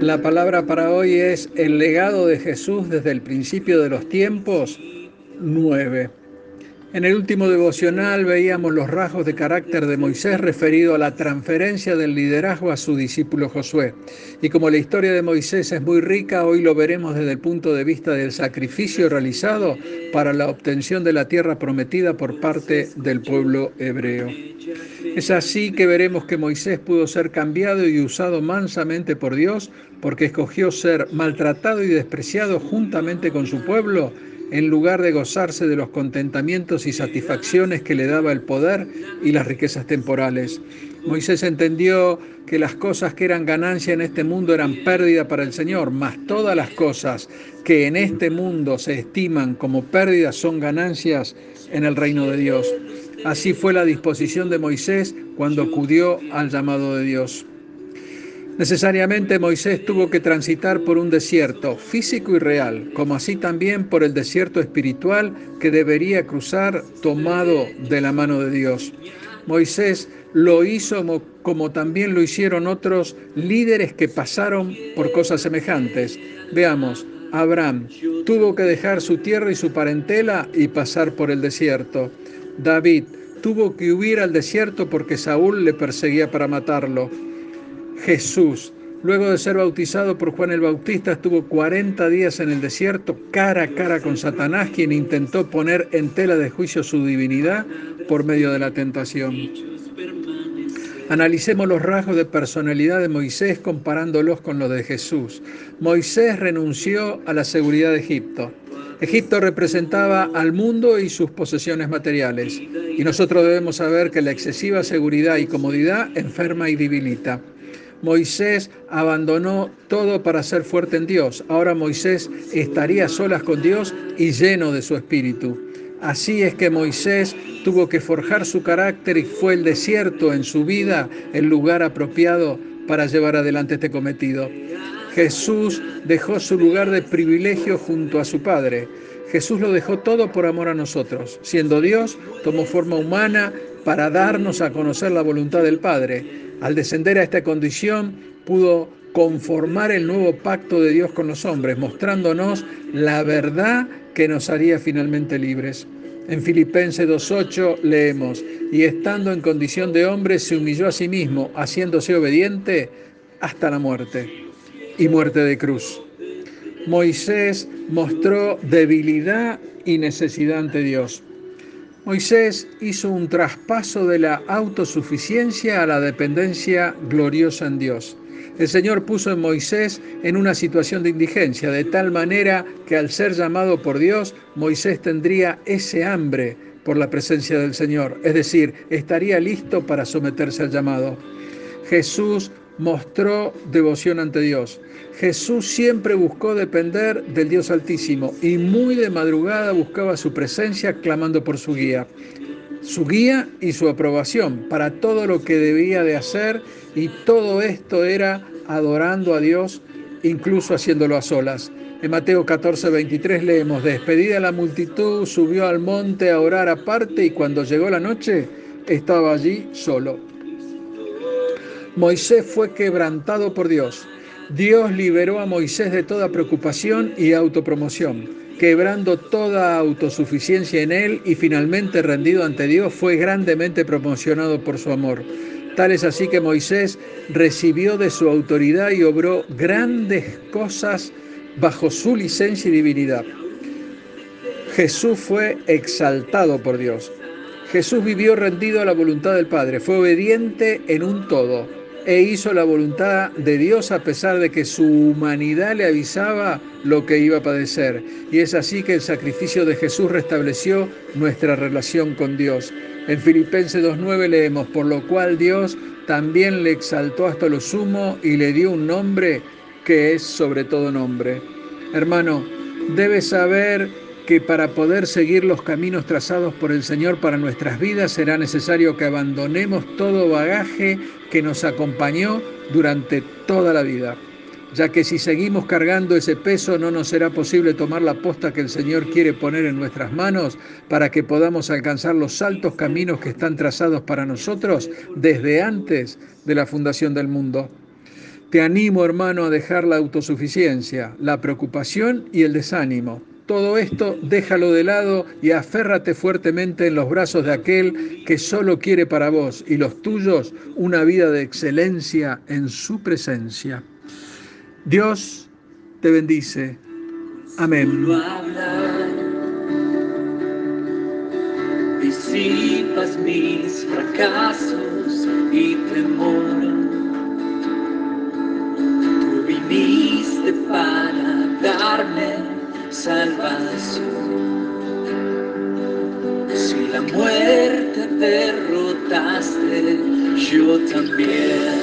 La palabra para hoy es el legado de Jesús desde el principio de los tiempos 9. En el último devocional veíamos los rasgos de carácter de Moisés referido a la transferencia del liderazgo a su discípulo Josué. Y como la historia de Moisés es muy rica, hoy lo veremos desde el punto de vista del sacrificio realizado para la obtención de la tierra prometida por parte del pueblo hebreo. Es así que veremos que Moisés pudo ser cambiado y usado mansamente por Dios porque escogió ser maltratado y despreciado juntamente con su pueblo en lugar de gozarse de los contentamientos y satisfacciones que le daba el poder y las riquezas temporales. Moisés entendió que las cosas que eran ganancia en este mundo eran pérdida para el Señor, mas todas las cosas que en este mundo se estiman como pérdidas son ganancias en el reino de Dios. Así fue la disposición de Moisés cuando acudió al llamado de Dios. Necesariamente Moisés tuvo que transitar por un desierto físico y real, como así también por el desierto espiritual que debería cruzar tomado de la mano de Dios. Moisés lo hizo como, también lo hicieron otros líderes que pasaron por cosas semejantes. Veamos, Abraham tuvo que dejar su tierra y su parentela y pasar por el desierto. David tuvo que huir al desierto porque Saúl le perseguía para matarlo. Jesús, luego de ser bautizado por Juan el Bautista, estuvo 40 días en el desierto cara a cara con Satanás, quien intentó poner en tela de juicio su divinidad por medio de la tentación. Analicemos los rasgos de personalidad de Moisés comparándolos con los de Jesús. Moisés renunció a la seguridad de Egipto. Egipto representaba al mundo y sus posesiones materiales, y nosotros debemos saber que la excesiva seguridad y comodidad enferma y debilita. Moisés abandonó todo para ser fuerte en Dios. Ahora Moisés estaría solas con Dios y lleno de su espíritu. Así es que Moisés tuvo que forjar su carácter y fue el desierto en su vida el lugar apropiado para llevar adelante este cometido. Jesús dejó su lugar de privilegio junto a su Padre. Jesús lo dejó todo por amor a nosotros. Siendo Dios, tomó forma humana para darnos a conocer la voluntad del Padre. Al descender a esta condición, pudo conformar el nuevo pacto de Dios con los hombres, mostrándonos la verdad que nos haría finalmente libres. En Filipenses 2.8 leemos, y estando en condición de hombre, se humilló a sí mismo, haciéndose obediente hasta la muerte y muerte de cruz. Moisés mostró debilidad y necesidad ante Dios. Moisés hizo un traspaso de la autosuficiencia a la dependencia gloriosa en Dios. El Señor puso en Moisés en una situación de indigencia, de tal manera que al ser llamado por Dios, Moisés tendría ese hambre por la presencia del Señor, es decir, estaría listo para someterse al llamado. Jesús mostró devoción ante Dios. Jesús siempre buscó depender del Dios Altísimo y muy de madrugada buscaba su presencia clamando por su guía. Su guía y su aprobación para todo lo que debía de hacer y todo esto era adorando a Dios, incluso haciéndolo a solas. En Mateo 14, 23 leemos, despedida la multitud, subió al monte a orar aparte y cuando llegó la noche estaba allí solo. Moisés fue quebrantado por Dios. Dios liberó a Moisés de toda preocupación y autopromoción, quebrando toda autosuficiencia en él y finalmente rendido ante Dios fue grandemente promocionado por su amor. Tal es así que Moisés recibió de su autoridad y obró grandes cosas bajo su licencia y divinidad. Jesús fue exaltado por Dios. Jesús vivió rendido a la voluntad del Padre, fue obediente en un todo e hizo la voluntad de Dios a pesar de que su humanidad le avisaba lo que iba a padecer. Y es así que el sacrificio de Jesús restableció nuestra relación con Dios. En Filipenses 2.9 leemos, por lo cual Dios también le exaltó hasta lo sumo y le dio un nombre que es sobre todo nombre. Hermano, debes saber que para poder seguir los caminos trazados por el Señor para nuestras vidas será necesario que abandonemos todo bagaje que nos acompañó durante toda la vida, ya que si seguimos cargando ese peso no nos será posible tomar la posta que el Señor quiere poner en nuestras manos para que podamos alcanzar los altos caminos que están trazados para nosotros desde antes de la fundación del mundo. Te animo, hermano, a dejar la autosuficiencia, la preocupación y el desánimo. Todo esto déjalo de lado y aférrate fuertemente en los brazos de aquel que solo quiere para vos y los tuyos una vida de excelencia en su presencia. Dios te bendice. Amén. Disipas mis fracasos y. salvación. Si la muerte derrotaste, yo también.